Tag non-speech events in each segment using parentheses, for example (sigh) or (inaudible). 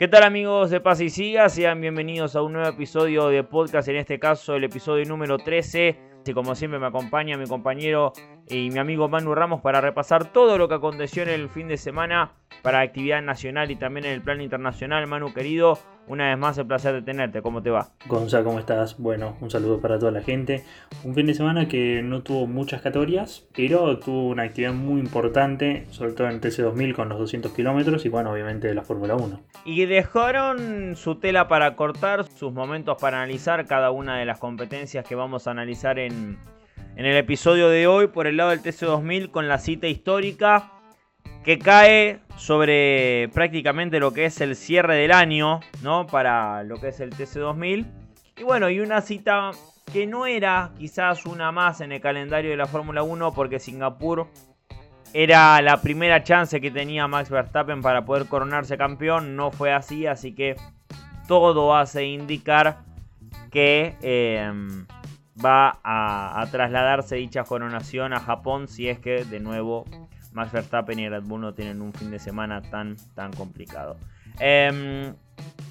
¿Qué tal amigos de Paz y Siga? Sean bienvenidos a un nuevo episodio de podcast, en este caso el episodio número 13. Y como siempre me acompaña mi compañero y mi amigo Manu Ramos para repasar todo lo que aconteció en el fin de semana para actividad nacional y también en el plan internacional. Manu querido, una vez más, el placer de tenerte. ¿Cómo te va? Gonza, ¿cómo estás? Bueno, un saludo para toda la gente. Un fin de semana que no tuvo muchas categorías, pero tuvo una actividad muy importante, sobre todo en el TC2000 con los 200 kilómetros y, bueno, obviamente la Fórmula 1. Y dejaron su tela para cortar, sus momentos para analizar cada una de las competencias que vamos a analizar en, en el episodio de hoy por el lado del TC2000 con la cita histórica que cae sobre prácticamente lo que es el cierre del año, ¿no? Para lo que es el TC2000. Y bueno, y una cita que no era quizás una más en el calendario de la Fórmula 1 porque Singapur era la primera chance que tenía Max Verstappen para poder coronarse campeón. No fue así, así que todo hace indicar que em, va a, a trasladarse dicha coronación a Japón si es que de nuevo Max Verstappen y Red Bull no tienen un fin de semana tan, tan complicado. Em,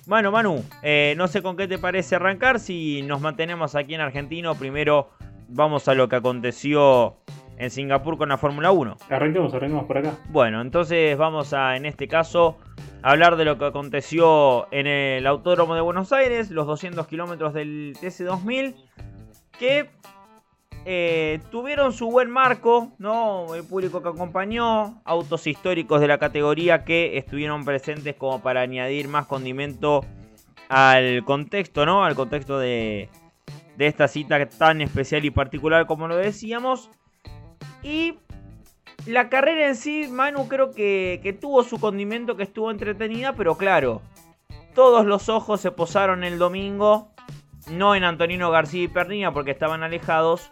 bueno, Manu, eh, no sé con qué te parece arrancar. Si nos mantenemos aquí en Argentina, primero vamos a lo que aconteció en Singapur con la Fórmula 1. Arranquemos, arranquemos por acá. Bueno, entonces vamos a, en este caso, hablar de lo que aconteció en el Autódromo de Buenos Aires, los 200 kilómetros del TC2000, que eh, tuvieron su buen marco, ¿no? El público que acompañó, autos históricos de la categoría que estuvieron presentes como para añadir más condimento al contexto, ¿no? Al contexto de, de esta cita tan especial y particular como lo decíamos. Y la carrera en sí, Manu creo que, tuvo su condimento, que estuvo entretenida, pero claro, todos los ojos se posaron el domingo, no en Antonino García y Pernilla porque estaban alejados,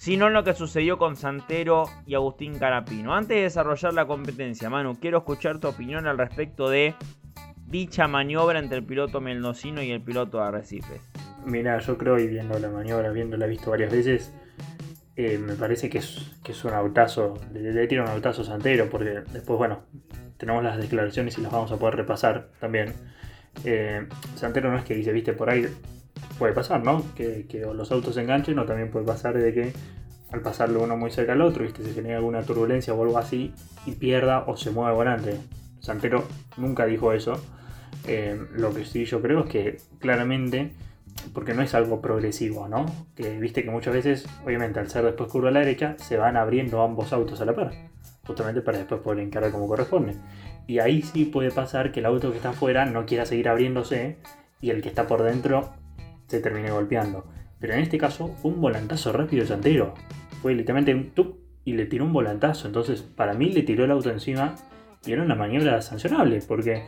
sino en lo que sucedió con Santero y Agustín Carapino. Antes de desarrollar la competencia, Manu, quiero escuchar tu opinión al respecto de dicha maniobra entre el piloto mendocino y el piloto de Arrecife. Mira, yo creo, y viendo la maniobra, viéndola visto varias veces, eh, me parece que es, un autazo, le, le un autazo Santero, porque después, bueno, tenemos las declaraciones y las vamos a poder repasar también. Eh, Santero no es que dice, viste, por ahí puede pasar, ¿no? Que, los autos se enganchen o también puede pasar de que al pasarlo uno muy cerca al otro, ¿viste? se genera alguna turbulencia o algo así y pierda o se mueva volante. Santero nunca dijo eso. Eh, lo que sí yo creo es que claramente, porque no es algo progresivo, ¿no? Que viste que muchas veces, obviamente al ser después curva a la derecha, se van abriendo ambos autos a la par, justamente para después poder encarar como corresponde. Y ahí sí puede pasar que el auto que está afuera no quiera seguir abriéndose y el que está por dentro se termine golpeando. Pero en este caso fue un volantazo rápido de Santero. Fue literalmente un tup y le tiró un volantazo. Entonces, para mí le tiró el auto encima y era una maniobra sancionable. Porque,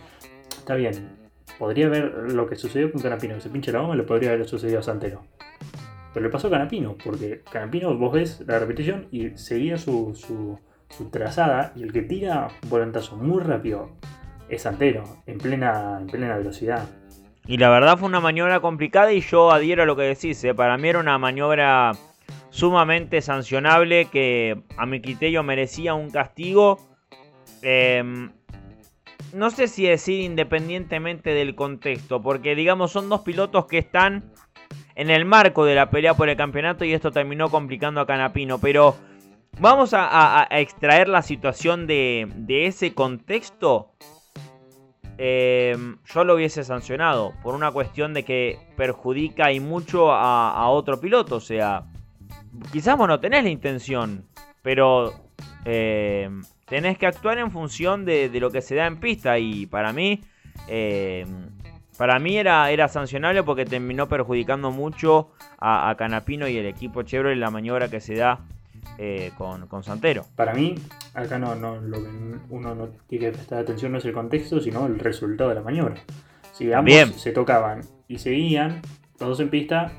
está bien, podría haber lo que sucedió con Canapino, que se pinche la goma, le podría haber sucedido a Santero. Pero le pasó a Canapino, porque Canapino, vos ves la repetición y seguía su, su, su trazada. Y el que tira un volantazo muy rápido es Santero, en plena, en plena velocidad. Y la verdad fue una maniobra complicada y yo adhiero a lo que decís. ¿eh? Para mí era una maniobra sumamente sancionable que a mi criterio merecía un castigo. Eh, no sé si decir independientemente del contexto, porque digamos son dos pilotos que están en el marco de la pelea por el campeonato y esto terminó complicando a Canapino. Pero vamos a, extraer la situación de ese contexto eh, yo lo hubiese sancionado por una cuestión de que perjudica y mucho a, otro piloto. O sea, quizás vos no tenés la intención, pero eh, tenés que actuar en función de, lo que se da en pista. Y para mí, eh, para mí era, era sancionable porque terminó perjudicando mucho a, a Canapino y el equipo Chevrolet la maniobra que se da eh, con, con, Santero. Para mí, acá no, no, lo que uno no tiene que prestar atención no es el contexto, sino el resultado de la maniobra. Si ambos Bien. se tocaban y seguían, los dos en pista,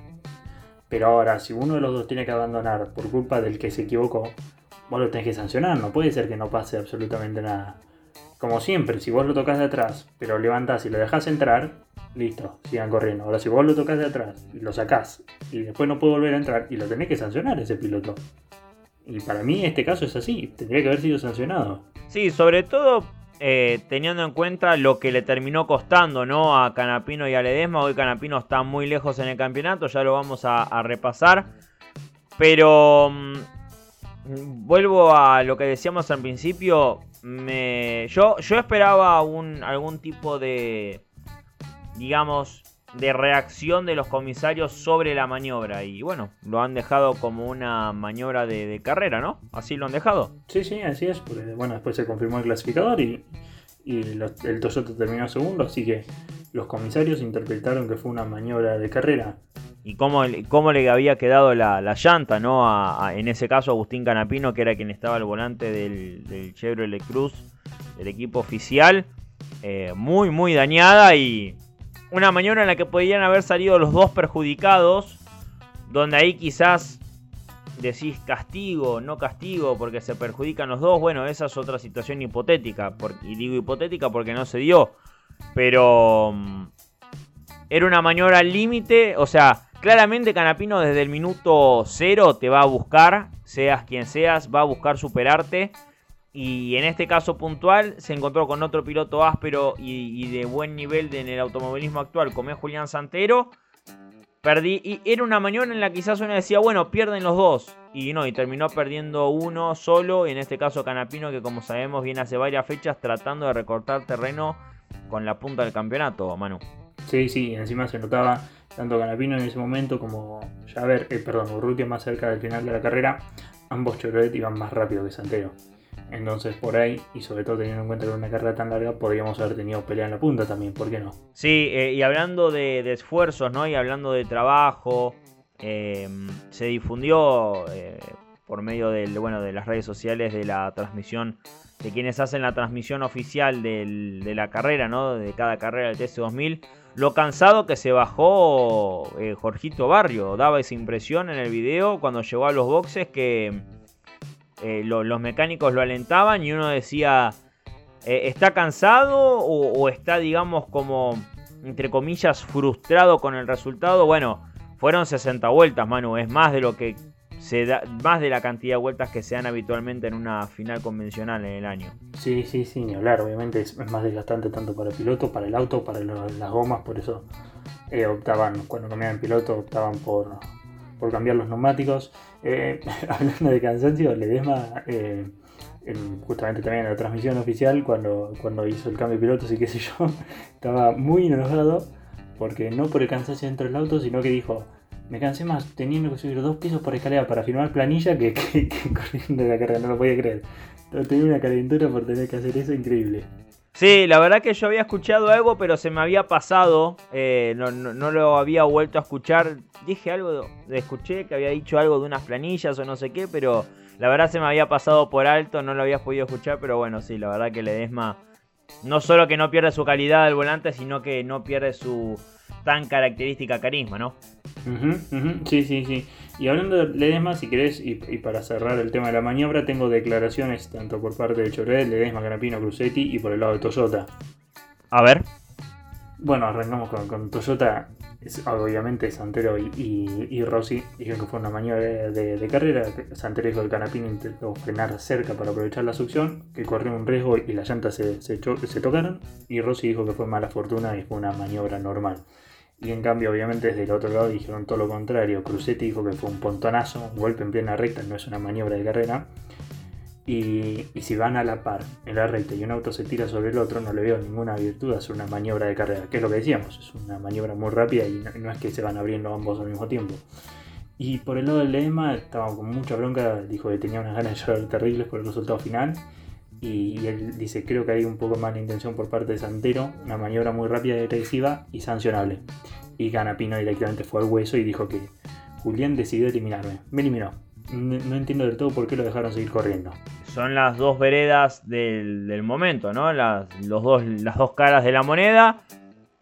pero ahora, si uno de los dos tiene que abandonar por culpa del que se equivocó, vos lo tenés que sancionar, no puede ser que no pase absolutamente nada. Como siempre, si vos lo tocas de atrás, pero levantás y lo dejás entrar, listo, sigan corriendo. Ahora, si vos lo tocas de atrás y lo sacás y después no puede volver a entrar, y lo tenés que sancionar ese piloto. Y para mí este caso es así, tendría que haber sido sancionado. Sí, sobre todo eh, teniendo en cuenta lo que le terminó costando ¿no? a Canapino y a Ledesma. Hoy Canapino está muy lejos en el campeonato, ya lo vamos a, repasar. Pero mm, vuelvo a lo que decíamos al principio. Me, yo, yo esperaba un, algún tipo de, digamos, de reacción de los comisarios sobre la maniobra. Y bueno, lo han dejado como una maniobra de, carrera, ¿no? Así lo han dejado. Sí, sí, así es. Porque, bueno, después se confirmó el clasificador y, el Toyota terminó segundo. Así que los comisarios interpretaron que fue una maniobra de carrera. Y cómo, cómo le había quedado la, llanta, ¿no? en ese caso, Agustín Canapino, que era quien estaba al volante del, del Chevrolet Cruz, del equipo oficial. Eh, muy, muy dañada y una maniobra en la que podrían haber salido los dos perjudicados, donde ahí quizás decís castigo, no castigo, porque se perjudican los dos. Bueno, esa es otra situación hipotética, y digo hipotética porque no se dio, pero mm, era una maniobra al límite, o sea, claramente Canapino desde el minuto cero te va a buscar, seas quien seas, va a buscar superarte. Y en este caso puntual se encontró con otro piloto áspero y, de buen nivel en el automovilismo actual, como es Julián Santero. Perdí, y era una maniobra en la que quizás uno decía, bueno, pierden los dos. Y no, y terminó perdiendo uno solo, en este caso Canapino, que como sabemos viene hace varias fechas tratando de recortar terreno con la punta del campeonato, Manu. Sí, sí, encima se notaba tanto Canapino en ese momento como ya ver, eh, perdón, Urrutia más cerca del final de la carrera, ambos Chevrolet iban más rápido que Santero. Entonces por ahí, y sobre todo teniendo en cuenta que una carrera tan larga, podríamos haber tenido pelea en la punta también, ¿por qué no? Sí, eh, y hablando de, esfuerzos, ¿no? Y hablando de trabajo, eh, se difundió eh, por medio del, bueno, de las redes sociales de la transmisión, de quienes hacen la transmisión oficial de la carrera, ¿no? De cada carrera del TC2000. Lo cansado que se bajó Jorgito Barrio, daba esa impresión en el video cuando llegó a los boxes que eh, los mecánicos lo alentaban y uno decía, eh, ¿está cansado o, está, digamos, como, entre comillas, frustrado con el resultado? Bueno, fueron 60 vueltas, Manu, es más de lo que se da, más de la cantidad de vueltas que se dan habitualmente en una final convencional en el año. Sí, sí, sí, ni hablar, obviamente es, más desgastante tanto para el piloto, para el auto, para las gomas, por eso eh, optaban, cuando cambiaban piloto, optaban por, por cambiar los neumáticos. Eh, (laughs) hablando de cansancio, Ledesma, eh, justamente también en la transmisión oficial, cuando, cuando hizo el cambio de pilotos y qué sé yo, (laughs) estaba muy enojado porque no por el cansancio dentro del auto, sino que dijo, me cansé más teniendo que subir dos pisos por escalera para firmar planilla (laughs) que, corriendo la carrera, no lo podía creer. Tenía una calentura por tener que hacer eso increíble. Sí, la verdad que yo había escuchado algo, pero se me había pasado. Eh, no, lo había vuelto a escuchar. Dije algo, escuché que había dicho algo de unas planillas o no sé qué, pero la verdad se me había pasado por alto, no lo había podido escuchar, pero bueno, sí, la verdad que Ledesma no solo que no pierde su calidad al volante, sino que no pierde su tan característica carisma, ¿no? Sí, sí, sí. Y hablando de Ledesma, si querés, y, para cerrar el tema de la maniobra, tengo declaraciones tanto por parte de Chevrolet, Ledesma, Canapino, Cruzetti y por el lado de Toyota. A ver. Bueno, arrancamos con, Toyota. obviamente Santero y, Rossi dijeron que fue una maniobra de, carrera. Santero dijo que Canapino intentó frenar cerca para aprovechar la succión, que corrió un riesgo y las llantas se, se tocaron. Y Rossi dijo que fue mala fortuna y fue una maniobra normal. Y en cambio, obviamente, desde el otro lado dijeron todo lo contrario. Cruzetti dijo que fue un pontonazo, un golpe en plena recta, no es una maniobra de carrera. Y, si van a la par en la recta y un auto se tira sobre el otro, no le veo ninguna virtud a hacer una maniobra de carrera, que es lo que decíamos, es una maniobra muy rápida y no, es que se van abriendo ambos al mismo tiempo. Y por el lado del Lema, estaba con mucha bronca, dijo que tenía unas ganas de llorar terribles por el resultado final. Y, él dice, creo que hay un poco de intención por parte de Santero, una maniobra muy rápida y agresiva y sancionable. Y Ganapino directamente fue al hueso y dijo que Julián decidió eliminarme. Me eliminó. No, entiendo del todo por qué lo dejaron seguir corriendo. Son las dos veredas del, momento, ¿no? Las, dos caras de la moneda.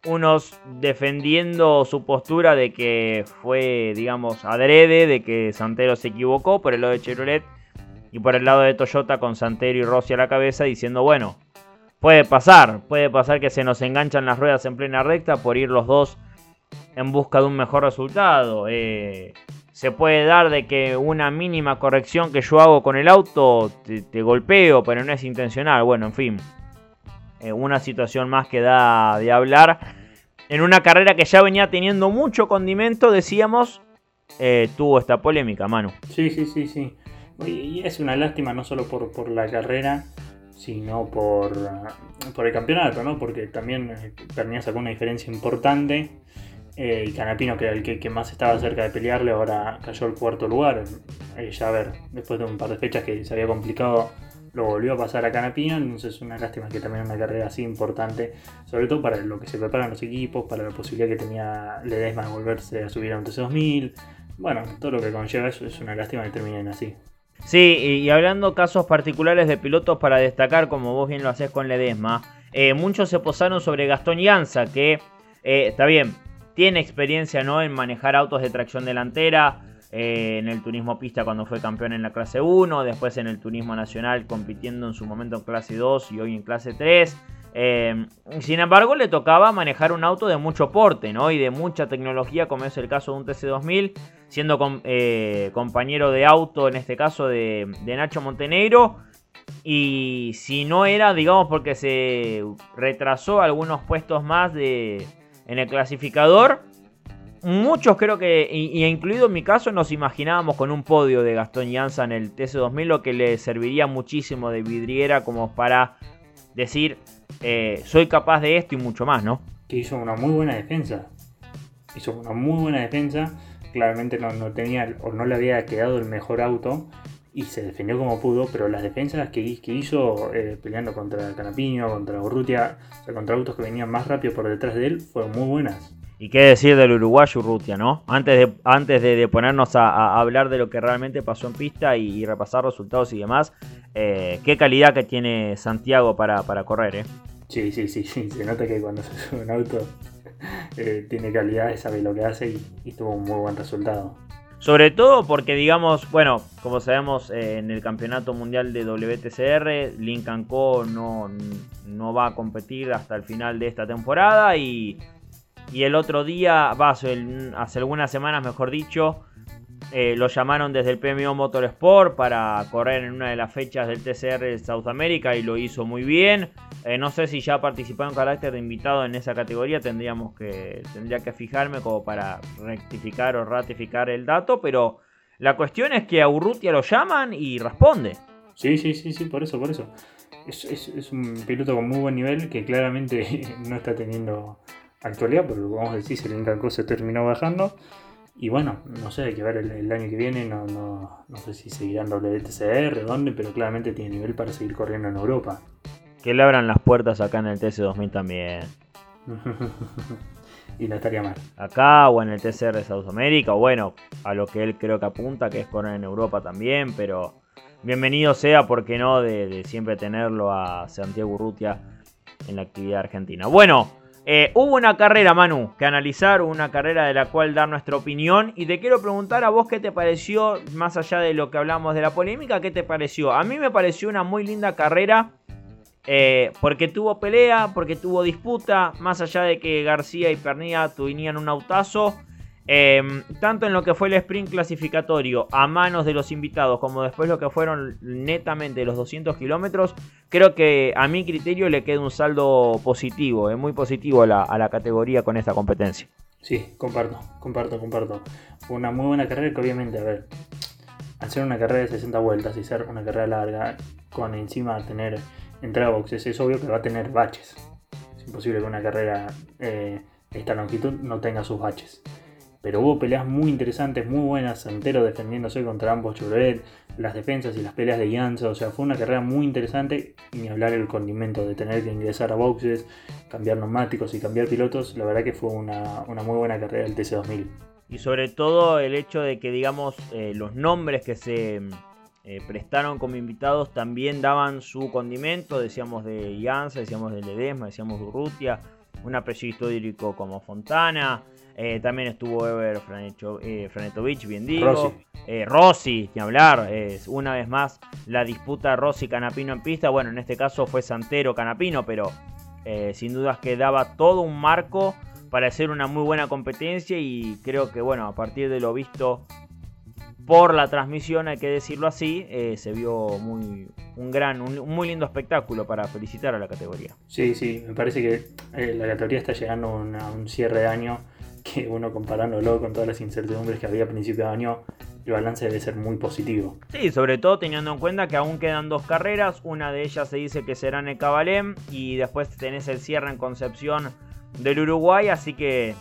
Unos defendiendo su postura de que fue, digamos, adrede, de que Santero se equivocó por el lado de Chevrolet y por el lado de Toyota con Santero y Rossi a la cabeza diciendo, bueno, puede pasar, puede pasar que se nos enganchan las ruedas en plena recta por ir los dos en busca de un mejor resultado. Eh, se puede dar de que una mínima corrección que yo hago con el auto te, golpeo, pero no es intencional. Bueno, en fin. eh, una situación más que da de hablar. En una carrera que ya venía teniendo mucho condimento, decíamos, eh, tuvo esta polémica, Manu. Sí, sí, sí, sí. Y es una lástima no solo por, por la carrera, sino por, por el campeonato, ¿no? Porque también Pernilla sacó una diferencia importante. Eh, y Canapino, que era el que, más estaba cerca de pelearle, ahora cayó al cuarto lugar. Eh, ya a ver, después de un par de fechas que se había complicado, lo volvió a pasar a Canapino. Entonces es una lástima que también una carrera así importante, sobre todo para lo que se preparan los equipos, para la posibilidad que tenía Ledesma de volverse a subir a un TC2000. Bueno, todo lo que conlleva eso es una lástima que terminen así. Sí, y hablando casos particulares de pilotos para destacar, como vos bien lo haces con Ledesma, eh, muchos se posaron sobre Gastón Llanza, que está bien, tiene experiencia ¿no? en manejar autos de tracción delantera, eh, en el turismo pista cuando fue campeón en la clase 1, después en el turismo nacional compitiendo en su momento en clase 2 y hoy en clase 3. sin embargo, le tocaba manejar un auto de mucho porte ¿no? y de mucha tecnología, como es el caso de un TC2000 siendo eh, compañero de auto, en este caso de, Nacho Montenegro. Y si no era, digamos, porque se retrasó algunos puestos más de, en el clasificador, muchos creo que, y, incluido en mi caso, nos imaginábamos con un podio de Gastón Llanza en el TC2000, lo que le serviría muchísimo de vidriera como para decir, eh, soy capaz de esto y mucho más, ¿no? Que hizo una muy buena defensa. Hizo una muy buena defensa claramente no, tenía o no le había quedado el mejor auto y se defendió como pudo, pero las defensas que, que hizo eh, peleando contra Canapiño, contra Urrutia, contra autos que venían más rápido por detrás de él, fueron muy buenas. Y qué decir del uruguayo Urrutia, ¿no? Antes de, antes de, ponernos a, hablar de lo que realmente pasó en pista y, repasar resultados y demás, eh, qué calidad que tiene Santiago para, para correr, ¿eh? Sí, sí, sí, sí, se nota que cuando (laughs) se sube un auto eh, tiene calidad, sabe lo que hace y, tuvo un muy buen resultado. Sobre todo porque, digamos, bueno, como sabemos, eh, en el campeonato mundial de WTCR, Lincoln Co. no, no va a competir hasta el final de esta temporada. Y, y el otro día, va, hace, hace algunas semanas, mejor dicho, eh, lo llamaron desde el PMO Motorsport para correr en una de las fechas del TCR de South America y lo hizo muy bien. Eh, no sé si ya participó en carácter de invitado en esa categoría, tendríamos que, tendría que fijarme como para rectificar o ratificar el dato, pero la cuestión es que a Urrutia lo llaman y responde. Sí, sí, sí, sí, por eso, por eso. Es, un piloto con muy buen nivel que claramente (laughs) no está teniendo actualidad, porque vamos a decir, el Incanco se terminó bajando. Y bueno, no sé, hay que ver el, año que viene, no, no, no, sé si seguirán WTCR, dónde, pero claramente tiene nivel para seguir corriendo en Europa. Que le abran las puertas acá en el TC2000 también. (laughs) y no estaría mal. Acá o en el TCR de Sudamérica, o bueno, a lo que él creo que apunta, que es correr en Europa también, pero bienvenido sea, porque no, de, de siempre tenerlo a Santiago Urrutia en la actividad argentina. Bueno, eh, hubo una carrera, Manu, que analizar, una carrera de la cual dar nuestra opinión. Y te quiero preguntar a vos qué te pareció, más allá de lo que hablamos de la polémica, qué te pareció. A mí me pareció una muy linda carrera. Eh, porque tuvo pelea, porque tuvo disputa, más allá de que García y Pernilla tuvieran un autazo. Em, tanto en lo que fue el sprint clasificatorio a manos de los invitados como después lo que fueron netamente los 200 kilómetros, creo que a mi criterio le queda un saldo positivo, es muy positivo a la, categoría con esta competencia. Sí, comparto, comparto, comparto. Una muy buena carrera que obviamente, a ver, ser una carrera de 60 vueltas y ser una carrera larga, con encima tener entrada boxes, es obvio que va a tener baches. Es imposible que una carrera eh, de esta longitud no tenga sus baches pero hubo peleas muy interesantes, muy buenas, Santero defendiéndose contra ambos Chevrolet, las defensas y las peleas de Janza, o sea, fue una carrera muy interesante y ni hablar el condimento de tener que ingresar a boxes, cambiar neumáticos y cambiar pilotos, la verdad que fue una, muy buena carrera el TC2000. Y sobre todo el hecho de que, digamos, eh, los nombres que se eh, prestaron como invitados también daban su condimento, decíamos de Janza, decíamos de Ledesma, decíamos de Urrutia, un apellido histórico como Fontana, eh, también estuvo Ever eh, Franetovich, bien digo. Rossi. Eh, Rossi, ni hablar. una vez más la disputa Rossi-Canapino en pista. Bueno, en este caso fue Santero-Canapino, pero sin dudas que daba todo un marco para hacer una muy buena competencia. Y creo que, bueno, a partir de lo visto por la transmisión, hay que decirlo así, eh, se vio muy, un gran, un, muy lindo espectáculo para felicitar a la categoría. Sí, sí, me parece que eh, la categoría está llegando a un cierre de año que uno comparándolo con todas las incertidumbres que había a principio de año, el balance debe ser muy positivo. Sí, sobre todo teniendo en cuenta que aún quedan dos carreras, una de ellas se dice que será en el Cabalén y después tenés el cierre en Concepción del Uruguay, así que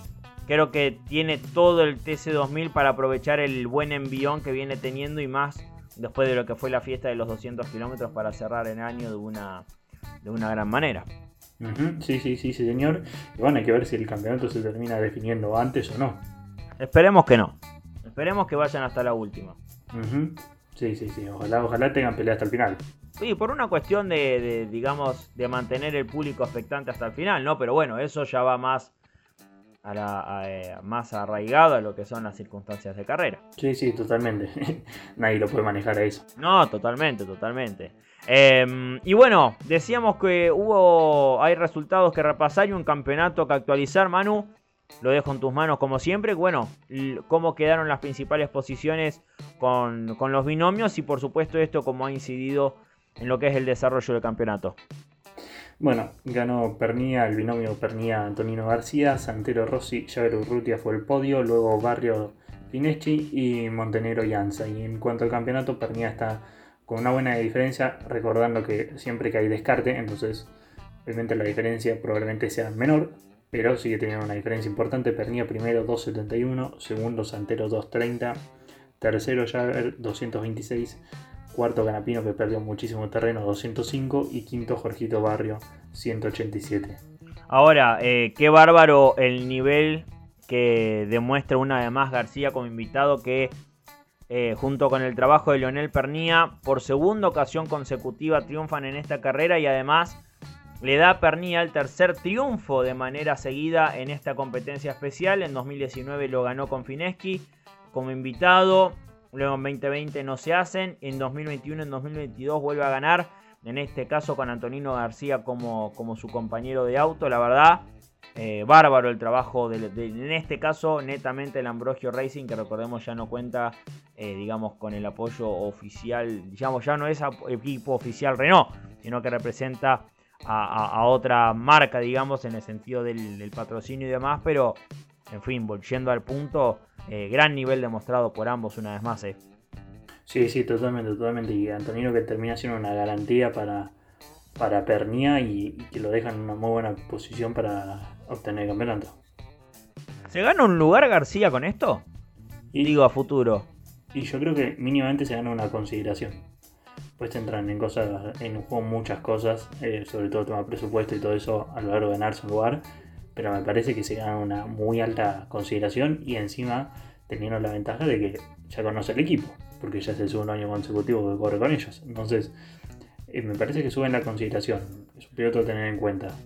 creo que tiene todo el TC2000 para aprovechar el buen envión que viene teniendo y más después de lo que fue la fiesta de los 200 kilómetros para cerrar el año de una, de una gran manera. Sí, sí, sí, sí, señor. Y bueno, hay que ver si el campeonato se termina definiendo antes o no. Esperemos que no. Esperemos que vayan hasta la última. Sí, sí, sí. Ojalá, ojalá tengan pelea hasta el final. Sí, por una cuestión de, digamos, de mantener el público expectante hasta el final, ¿no? Pero bueno, eso ya va más a la, eh, más arraigado a lo que son las circunstancias de carrera. Sí, sí, totalmente. (laughs) Nadie lo puede manejar a eso. No, totalmente, totalmente. Em, y bueno, decíamos que hubo, hay resultados que repasar y un campeonato que actualizar, Manu. Lo dejo en tus manos como siempre. Bueno, cómo quedaron las principales posiciones con, con los binomios y por supuesto esto cómo ha incidido en lo que es el desarrollo del campeonato. Bueno, ganó Pernía, el binomio Pernía Antonino García, Santero Rossi, Javier Urrutia fue el podio, luego Barrio Fineschi y Montenegro Yanza. Y en cuanto al campeonato, Pernía está con una buena diferencia, recordando que siempre que hay descarte, entonces obviamente la diferencia probablemente sea menor, pero sigue teniendo una diferencia importante. Pernía primero 271, segundo Santero 230, tercero Javier 226 cuarto Canapino que perdió muchísimo terreno 205 y quinto Jorgito Barrio 187. Ahora, eh, qué bárbaro el nivel que demuestra una vez más García como invitado que eh, junto con el trabajo de Leonel Pernía por segunda ocasión consecutiva triunfan en esta carrera y además le da a Pernía el tercer triunfo de manera seguida en esta competencia especial. En 2019 lo ganó con Fineschi como invitado luego en 2020 no se hacen, en 2021, en 2022 vuelve a ganar, en este caso con Antonino García como, como su compañero de auto, la verdad, eh, bárbaro el trabajo, de, en este caso netamente el Ambrogio Racing, que recordemos ya no cuenta, eh, digamos, con el apoyo oficial, digamos, ya no es equipo oficial Renault, sino que representa a, otra marca, digamos, en el sentido del, patrocinio y demás, pero, en fin, volviendo al punto, eh, gran nivel demostrado por ambos una vez más. Sí, sí, totalmente, totalmente. Y Antonino que termina siendo una garantía para, para Pernía y, que lo deja en una muy buena posición para obtener el campeonato. ¿Se gana un lugar García con esto? Y, Digo a futuro. Y yo creo que mínimamente se gana una consideración. Pues entran en cosas, en un juego muchas cosas, eh, sobre todo el tema presupuesto y todo eso a lo largo de ganarse un lugar pero me parece que se gana una muy alta consideración y encima teniendo la ventaja de que ya conoce el equipo, porque ya es el segundo año consecutivo que corre con ellos. Entonces, eh, me parece que suben la consideración, es un piloto a tener en cuenta.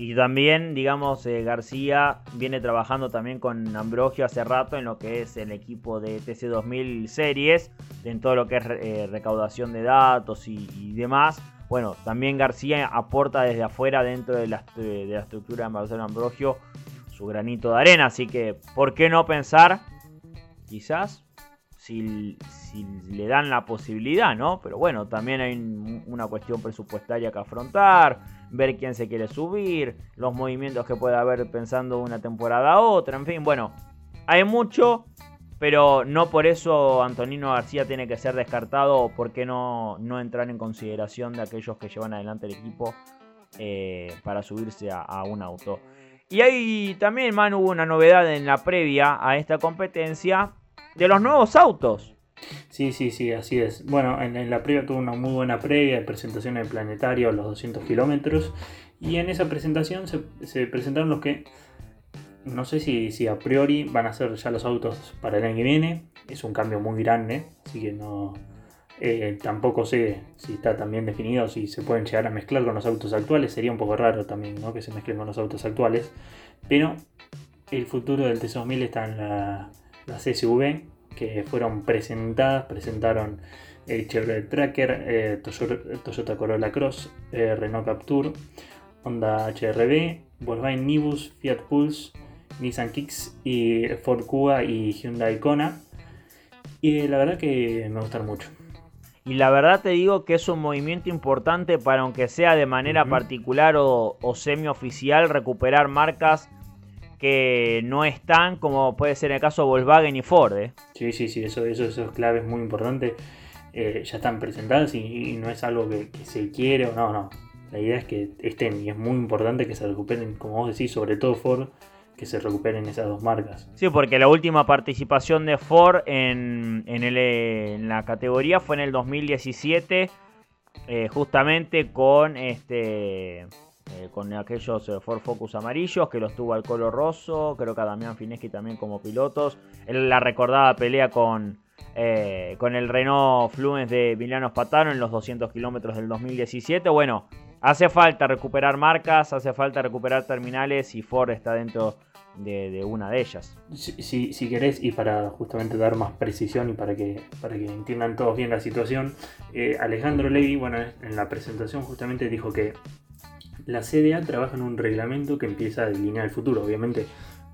Y también, digamos, eh, García viene trabajando también con Ambrogio hace rato en lo que es el equipo de TC2000 Series, en todo lo que es eh, recaudación de datos y demás bueno, también García aporta desde afuera dentro de la, estructura de Marcelo Ambrogio su granito de arena. Así que, ¿por qué no pensar? Quizás si, le dan la posibilidad, ¿no? Pero bueno, también hay una cuestión presupuestaria que afrontar, ver quién se quiere subir, los movimientos que puede haber pensando una temporada a otra, en fin, bueno, hay mucho pero no por eso Antonino García tiene que ser descartado o por qué no, no entrar en consideración de aquellos que llevan adelante el equipo eh, para subirse a, un auto. Y ahí también, Manu, hubo una novedad en la previa a esta competencia de los nuevos autos. Sí, sí, sí, así es. Bueno, en, la previa tuvo una muy buena previa de presentación del planetario a los 200 kilómetros. Y en esa presentación se, se presentaron los que no sé si, a priori van a ser ya los autos para el año que viene. Es un cambio muy grande, así que no. Eh, tampoco sé si está tan bien definido, si se pueden llegar a mezclar con los autos actuales. Sería un poco raro también ¿no? que se mezclen con los autos actuales. Pero el futuro del T2000 está en la, la CSV, que fueron presentadas. Presentaron el Chevrolet Tracker, eh, Toyota, Corolla Cross, eh, Renault Captur, Honda HRB, Volkswagen Nibus, Fiat Pulse. Nissan Kicks y Ford Kuga y Hyundai Kona. Y la verdad que me gustaron mucho. Y la verdad te digo que es un movimiento importante para, aunque sea de manera particular o, o semi-oficial, recuperar marcas que no están, como puede ser el caso de Volkswagen y Ford. ¿eh? Sí, sí, sí, eso, eso, eso es clave, es muy importante. Eh, ya están presentadas y, no es algo que, se quiere o no, no. La idea es que estén y es muy importante que se recuperen, como vos decís, sobre todo Ford, que se recuperen esas dos marcas. Sí, porque la última participación de Ford en, en, la categoría fue en el 2017, eh, justamente con este eh, con aquellos Ford Focus amarillos que los tuvo al Colo Rosso, creo que a Damián Fineschi también como pilotos. la recordada pelea con, eh, con el Renault Fluence de Milano Spatano en los 200 kilómetros del 2017. Bueno, hace falta recuperar marcas, hace falta recuperar terminales y Ford está dentro de, una de ellas. Si, si, querés, y para justamente dar más precisión y para que, para que entiendan todos bien la situación, eh, Alejandro Levy, bueno, en la presentación justamente dijo que la CDA trabaja en un reglamento que empieza a delinear el futuro. Obviamente,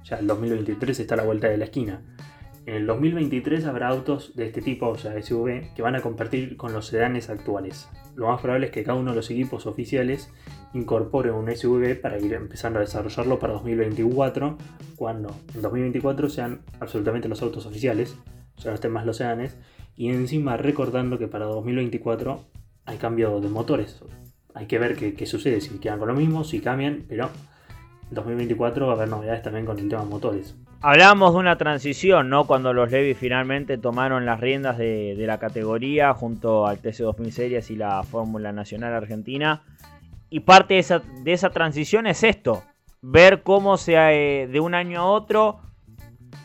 ya el 2023 está a la vuelta de la esquina. En el 2023 habrá autos de este tipo, o sea, SUV, que van a compartir con los sedanes actuales. Lo más probable es que cada uno de los equipos oficiales incorpore un SUV para ir empezando a desarrollarlo para 2024, cuando en 2024 sean absolutamente los autos oficiales, sea, no estén más los sedanes, y encima recordando que para 2024 hay cambio de motores. Hay que ver qué, sucede, si quedan con lo mismo, si cambian, pero en 2024 va a haber novedades también con el tema motores. Hablábamos de una transición, ¿no? Cuando los Levi finalmente tomaron las riendas de, la categoría junto al TC2000 Series y la Fórmula Nacional Argentina. Y parte de esa, de esa transición es esto, ver cómo se, eh, de un año a otro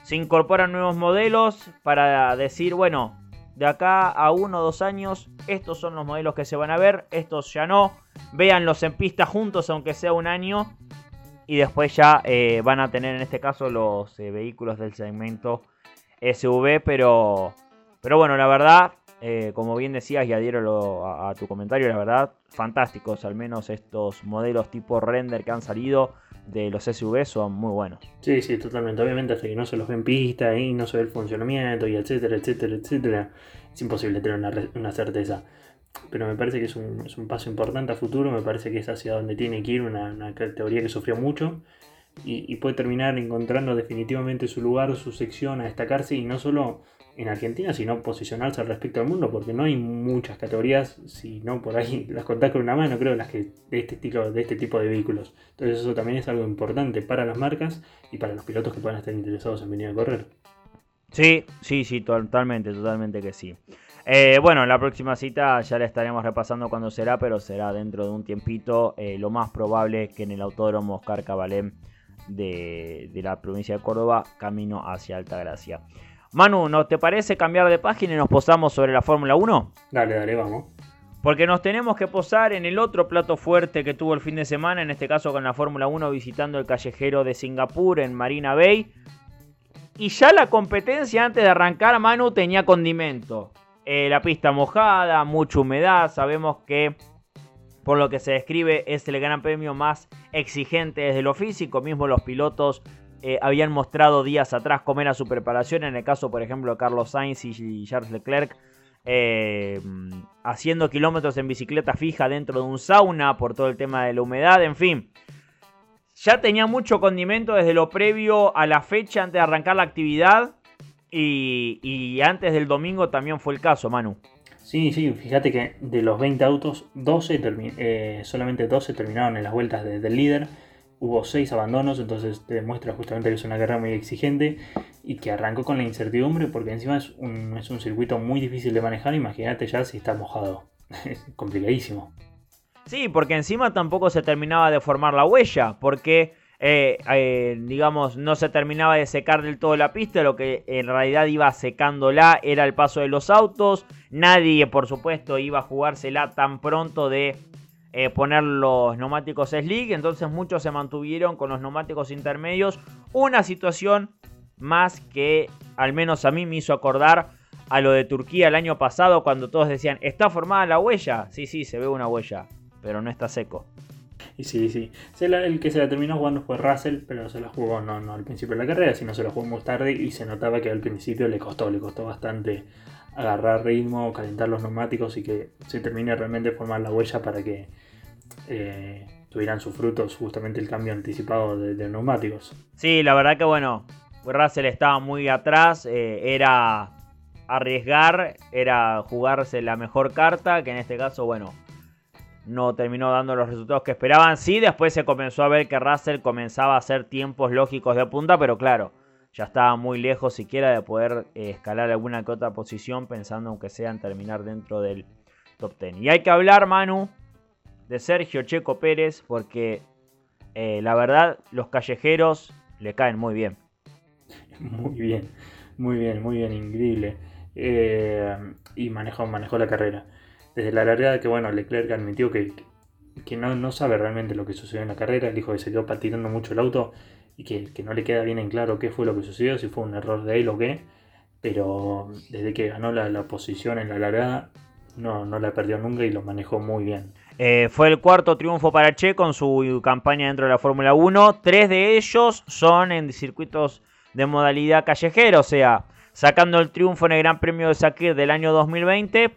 se incorporan nuevos modelos para decir, bueno, de acá a uno o dos años, estos son los modelos que se van a ver, estos ya no. Véanlos en pista juntos, aunque sea un año y después ya eh, van a tener en este caso los eh, vehículos del segmento SUV, pero, pero bueno, la verdad, eh, como bien decías y adhiero a, tu comentario, la verdad, fantásticos, al menos estos modelos tipo render que han salido de los SUV son muy buenos. Sí, sí, totalmente. Obviamente hasta que no se los ve en pista y no se ve el funcionamiento y etcétera, etcétera, etcétera, es imposible tener una, una certeza pero me parece que es un, es un, paso importante a futuro, me parece que es hacia donde tiene que ir una, una categoría que sufrió mucho y, puede terminar encontrando definitivamente su lugar, su sección a destacarse y no solo en Argentina, sino posicionarse al respecto del mundo, porque no hay muchas categorías, si no por ahí (laughs) las contás con una mano, creo, las que de este estilo, de este tipo de vehículos. Entonces eso también es algo importante para las marcas y para los pilotos que puedan estar interesados en venir a correr. Sí, sí, sí, totalmente, totalmente que sí. Eh, bueno, la próxima cita ya la estaremos repasando cuando será, pero será dentro de un tiempito. Eh, lo más probable es que en el Autódromo Oscar Cabalén de, la provincia de Córdoba, camino hacia Altagracia. Manu, ¿no te parece cambiar de página y nos posamos sobre la Fórmula 1? Dale, dale, vamos. Porque nos tenemos que posar en el otro plato fuerte que tuvo el fin de semana, en este caso con la Fórmula 1 visitando el callejero de Singapur en Marina Bay. Y ya la competencia antes de arrancar, Manu, tenía condimento. Eh, la pista mojada, mucha humedad. Sabemos que por lo que se describe es el gran premio más exigente desde lo físico. Mismo los pilotos eh, habían mostrado días atrás cómo era su preparación. En el caso, por ejemplo, de Carlos Sainz y Charles Leclerc. Eh, haciendo kilómetros en bicicleta fija dentro de un sauna por todo el tema de la humedad, en fin. Ya tenía mucho condimento desde lo previo a la fecha antes de arrancar la actividad y, antes del domingo también fue el caso, Manu. Sí, sí, fíjate que de los 20 autos, 12 eh, solamente 12 terminaron en las vueltas del líder. Hubo 6 abandonos, entonces te demuestra justamente que es una carrera muy exigente y que arrancó con la incertidumbre porque encima es un, es un circuito muy difícil de manejar. Imagínate ya si está mojado. (laughs) es complicadísimo. Sí, porque encima tampoco se terminaba de formar la huella, porque eh, eh, digamos, no se terminaba de secar del todo la pista, lo que en realidad iba secándola era el paso de los autos. Nadie, por supuesto, iba a jugársela tan pronto de eh, poner los neumáticos slick, entonces muchos se mantuvieron con los neumáticos intermedios. Una situación más que al menos a mí me hizo acordar a lo de Turquía el año pasado cuando todos decían, ¿está formada la huella? Sí, sí, se ve una huella, pero no está seco. Y sí, sí. el que se la terminó jugando fue Russell, pero se la jugó no, no al principio de la carrera, sino se la jugó muy tarde y se notaba que al principio le costó, le costó bastante agarrar ritmo, calentar los neumáticos y que se termine realmente formar la huella para que eh, tuvieran sus frutos justamente el cambio anticipado de, neumáticos. Sí, la verdad que bueno, Russell estaba muy atrás, eh, era arriesgar, era jugarse la mejor carta, que en este caso, bueno, no terminó dando los resultados que esperaban. Sí, después se comenzó a ver que Russell comenzaba a hacer tiempos lógicos de punta, pero claro, ya estaba muy lejos siquiera de poder eh, escalar alguna que otra posición, pensando aunque sea en terminar dentro del top 10. Y hay que hablar, Manu, de Sergio Checo Pérez, porque eh, la verdad los callejeros le caen muy bien. Muy bien, muy bien, muy bien, increíble. Eh, y manejó, manejó la carrera desde la largada que bueno, Leclerc admitió que, que no, no, sabe realmente lo que sucedió en la carrera, dijo que se quedó patinando mucho el auto y que, no le queda bien en claro qué fue lo que sucedió, si fue un error de él o qué, pero desde que ganó la, posición en la largada no, no la perdió nunca y lo manejó muy bien. Eh, fue el cuarto triunfo para Che con su campaña dentro de la Fórmula 1. Tres de ellos son en circuitos de modalidad callejera, o sea, sacando el triunfo en el Gran Premio de Sakir del año 2020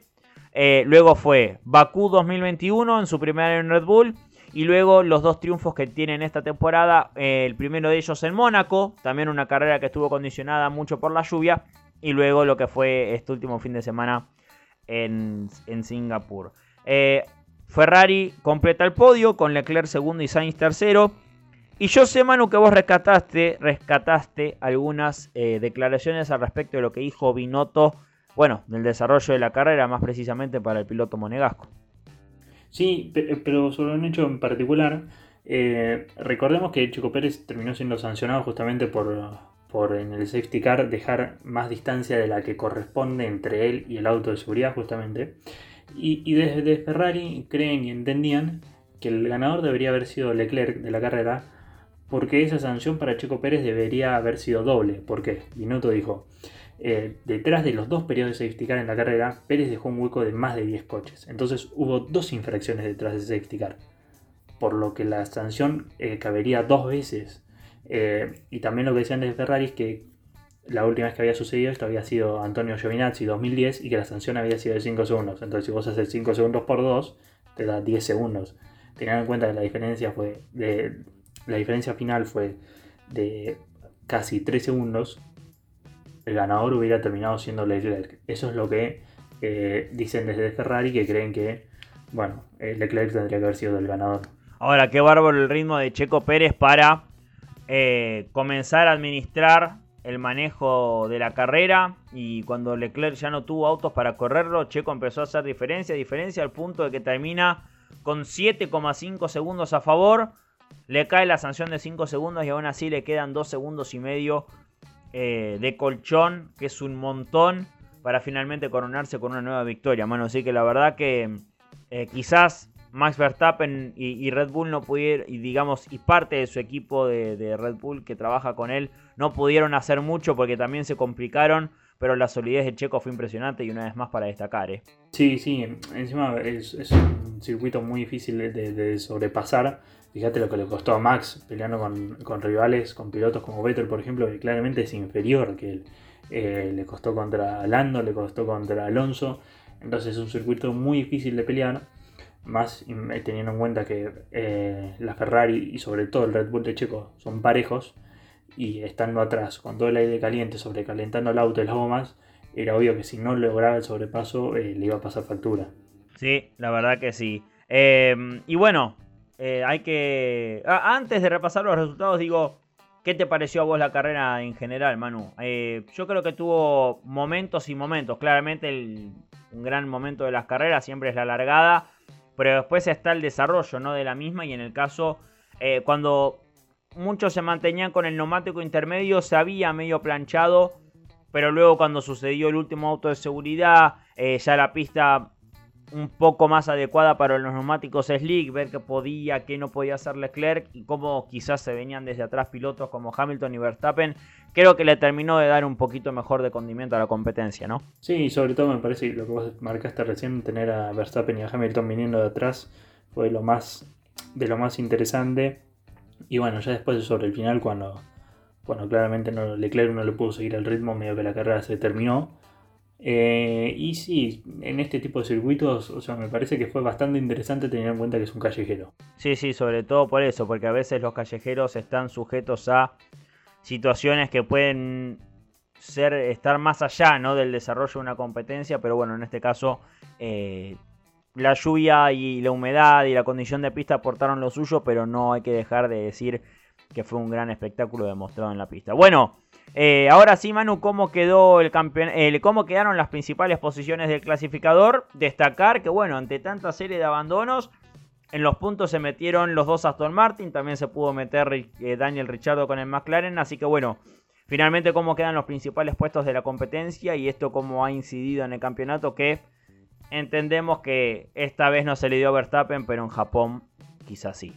eh, luego fue Bakú 2021 en su primer año en Red Bull. Y luego los dos triunfos que tienen esta temporada. Eh, el primero de ellos en Mónaco. También una carrera que estuvo condicionada mucho por la lluvia. Y luego lo que fue este último fin de semana en, Singapur. Eh, Ferrari completa el podio con Leclerc segundo y Sainz tercero. Y yo sé, Manu, que vos rescataste, rescataste algunas declaraciones al respecto de lo que dijo Binotto bueno, del desarrollo de la carrera, más precisamente para el piloto monegasco. Sí, pero sobre un hecho en particular, eh, recordemos que Chico Pérez terminó siendo sancionado justamente por, por en el safety car dejar más distancia de la que corresponde entre él y el auto de seguridad justamente. Y, desde Ferrari creen y entendían que el ganador debería haber sido Leclerc de la carrera porque esa sanción para Chico Pérez debería haber sido doble. ¿Por qué? Binotto dijo, eh, detrás de los dos periodos de safety car en la carrera, Pérez dejó un hueco de más de 10 coches. Entonces hubo dos infracciones detrás de safety car. Por lo que la sanción eh, cabería dos veces. Eh, y también lo que decían desde Ferrari es que la última vez que había sucedido esto había sido Antonio Giovinazzi 2010 y que la sanción había sido de 5 segundos. Entonces si vos haces 5 segundos por 2, te da 10 segundos. Teniendo en cuenta que la diferencia fue de, la diferencia final fue de casi 3 segundos, el ganador hubiera terminado siendo Leclerc. Eso es lo que eh, dicen desde Ferrari, que creen que, bueno, eh, Leclerc tendría que haber sido el ganador. Ahora, qué bárbaro el ritmo de Checo Pérez para eh, comenzar a administrar el manejo de la carrera y cuando Leclerc ya no tuvo autos para correrlo, Checo empezó a hacer diferencia, diferencia al punto de que termina con 7,5 segundos a favor, le cae la sanción de 5 segundos y aún así le quedan 2 segundos y medio eh, de colchón, que es un montón, para finalmente coronarse con una nueva victoria, mano. Así que la verdad que eh, quizás Max Verstappen y, Red Bull no pudieron, y digamos, y parte de su equipo de, Red Bull que trabaja con él, no pudieron hacer mucho porque también se complicaron, pero la solidez de Checo fue impresionante y una vez más para destacar. ¿eh? Sí, sí, encima es, un circuito muy difícil de sobrepasar Fíjate lo que le costó a Max peleando con, rivales, con pilotos como Vettel, por ejemplo, que claramente es inferior que él. Eh, le costó contra Lando, le costó contra Alonso. Entonces es un circuito muy difícil de pelear. Más eh, teniendo en cuenta que eh, la Ferrari y sobre todo el Red Bull de Checo son parejos. Y estando atrás con todo el aire caliente, sobrecalentando el auto y las gomas, era obvio que si no lograba el sobrepaso le iba a pasar factura. Sí, la verdad que sí. y bueno, eh, hay que. antes de repasar los resultados, digo, ¿qué te pareció a vos la carrera en general, Manu? Eh, yo creo que tuvo momentos y momentos. Claramente, un gran momento de las carreras siempre es la largada, pero después está el desarrollo ¿no? de la misma. Y en el caso, eh, cuando muchos se mantenían con el neumático intermedio, se había medio planchado. Pero luego, cuando sucedió el último auto de seguridad, ya la pista un poco más adecuada para los neumáticos slick, ver qué podía, qué no podía hacer Leclerc y cómo quizás se venían desde atrás pilotos como Hamilton y Verstappen, creo que le terminó de dar un poquito mejor de condimento a la competencia, ¿no? Sí, sobre todo me parece lo que vos marcaste recién, tener a Verstappen y a Hamilton viniendo de atrás, fue lo más de lo más interesante. Y bueno, ya después sobre el final, cuando, cuando claramente no, Leclerc no le pudo seguir el ritmo, medio que la carrera se terminó. Eh, y sí, en este tipo de circuitos, o sea, me parece que fue bastante interesante tener en cuenta que es un callejero. Sí, sí, sobre todo por eso, porque a veces los callejeros están sujetos a situaciones que pueden ser estar más allá ¿no? del desarrollo de una competencia, pero bueno, en este caso eh, la lluvia y la humedad y la condición de pista aportaron lo suyo, pero no hay que dejar de decir que fue un gran espectáculo demostrado en la pista. Bueno, eh, ahora sí, Manu, ¿cómo, quedó el ¿cómo quedaron las principales posiciones del clasificador? Destacar que, bueno, ante tanta serie de abandonos, en los puntos se metieron los dos Aston Martin, también se pudo meter eh, Daniel Richardo con el McLaren, así que bueno, finalmente cómo quedan los principales puestos de la competencia y esto cómo ha incidido en el campeonato que entendemos que esta vez no se le dio a Verstappen, pero en Japón quizás sí.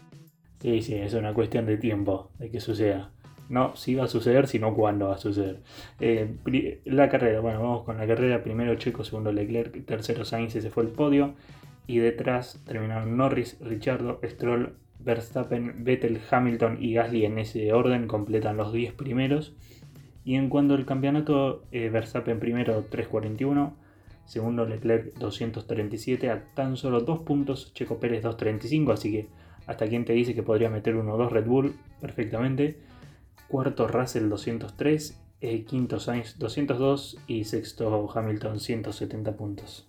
Sí, sí, es una cuestión de tiempo de que suceda. No si va a suceder, sino cuándo va a suceder. Eh, la carrera, bueno, vamos con la carrera. Primero Checo, segundo Leclerc, tercero Sainz, ese fue el podio. Y detrás terminaron Norris, Richardo, Stroll, Verstappen, Vettel, Hamilton y Gasly en ese orden, completan los 10 primeros. Y en cuanto al campeonato, eh, Verstappen primero 341, segundo Leclerc 237, a tan solo 2 puntos, Checo Pérez 235, así que hasta quien te dice que podría meter 1-2 Red Bull perfectamente. Cuarto Russell 203, eh, quinto Sainz 202 y sexto Hamilton 170 puntos.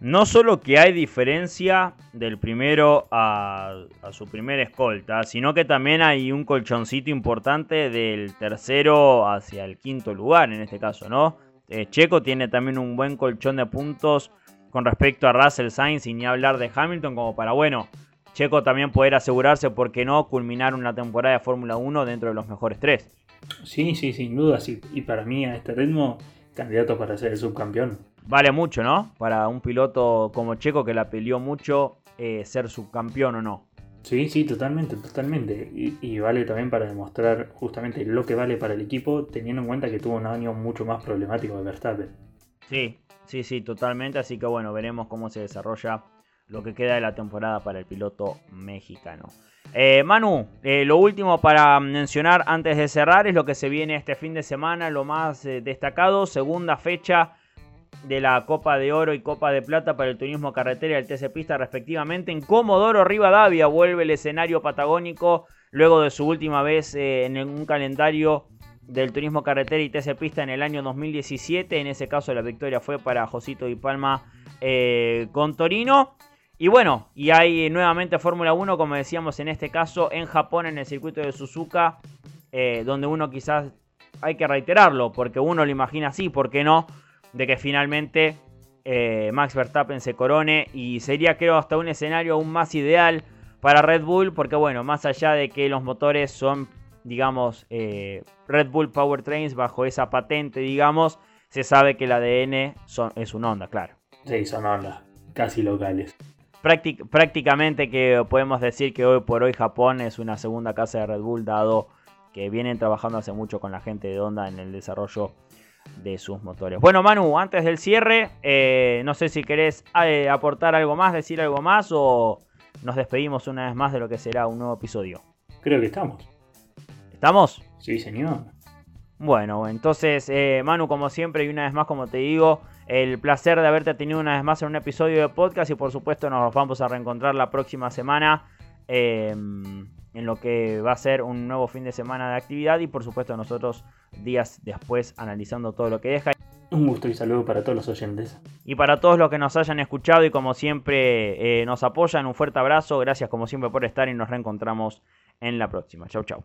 No solo que hay diferencia del primero a, su primer escolta, sino que también hay un colchoncito importante del tercero hacia el quinto lugar, en este caso, ¿no? Eh, Checo tiene también un buen colchón de puntos con respecto a Russell Sainz y ni hablar de Hamilton como para, bueno, Checo también poder asegurarse, ¿por qué no?, culminar una temporada de Fórmula 1 dentro de los mejores tres. Sí, sí, sin duda, sí. Y para mí a este ritmo, candidato para ser el subcampeón vale mucho, ¿no? Para un piloto como Checo que la peleó mucho, eh, ser subcampeón o no. Sí, sí, totalmente, totalmente. Y, vale también para demostrar justamente lo que vale para el equipo, teniendo en cuenta que tuvo un año mucho más problemático de Verstappen. Sí, sí, sí, totalmente. Así que bueno, veremos cómo se desarrolla lo que queda de la temporada para el piloto mexicano. Eh, Manu, eh, lo último para mencionar antes de cerrar es lo que se viene este fin de semana, lo más destacado, segunda fecha de la Copa de Oro y Copa de Plata para el turismo carretera y el TC Pista respectivamente. En Comodoro Rivadavia vuelve el escenario patagónico luego de su última vez eh, en un calendario del turismo carretera y TC Pista en el año 2017. En ese caso la victoria fue para Josito y Palma eh, con Torino. Y bueno, y hay nuevamente Fórmula 1, como decíamos en este caso, en Japón, en el circuito de Suzuka, eh, donde uno quizás hay que reiterarlo, porque uno lo imagina así, ¿por qué no? de que finalmente eh, Max Verstappen se corone y sería creo hasta un escenario aún más ideal para Red Bull porque bueno, más allá de que los motores son digamos eh, Red Bull Powertrains bajo esa patente digamos, se sabe que el ADN son, es un Honda, claro. Sí, son Honda, casi locales. Prácticamente que podemos decir que hoy por hoy Japón es una segunda casa de Red Bull dado que vienen trabajando hace mucho con la gente de Honda en el desarrollo de sus motores. Bueno, Manu, antes del cierre, eh, no sé si querés eh, aportar algo más, decir algo más o nos despedimos una vez más de lo que será un nuevo episodio. Creo que estamos. ¿Estamos? Sí, señor. Bueno, entonces, eh, Manu, como siempre, y una vez más, como te digo, el placer de haberte tenido una vez más en un episodio de podcast y por supuesto nos vamos a reencontrar la próxima semana en lo que va a ser un nuevo fin de semana de actividad y por supuesto nosotros días después analizando todo lo que deja. Un gusto y saludo para todos los oyentes. Y para todos los que nos hayan escuchado y como siempre eh, nos apoyan, un fuerte abrazo, gracias como siempre por estar y nos reencontramos en la próxima. Chau chau.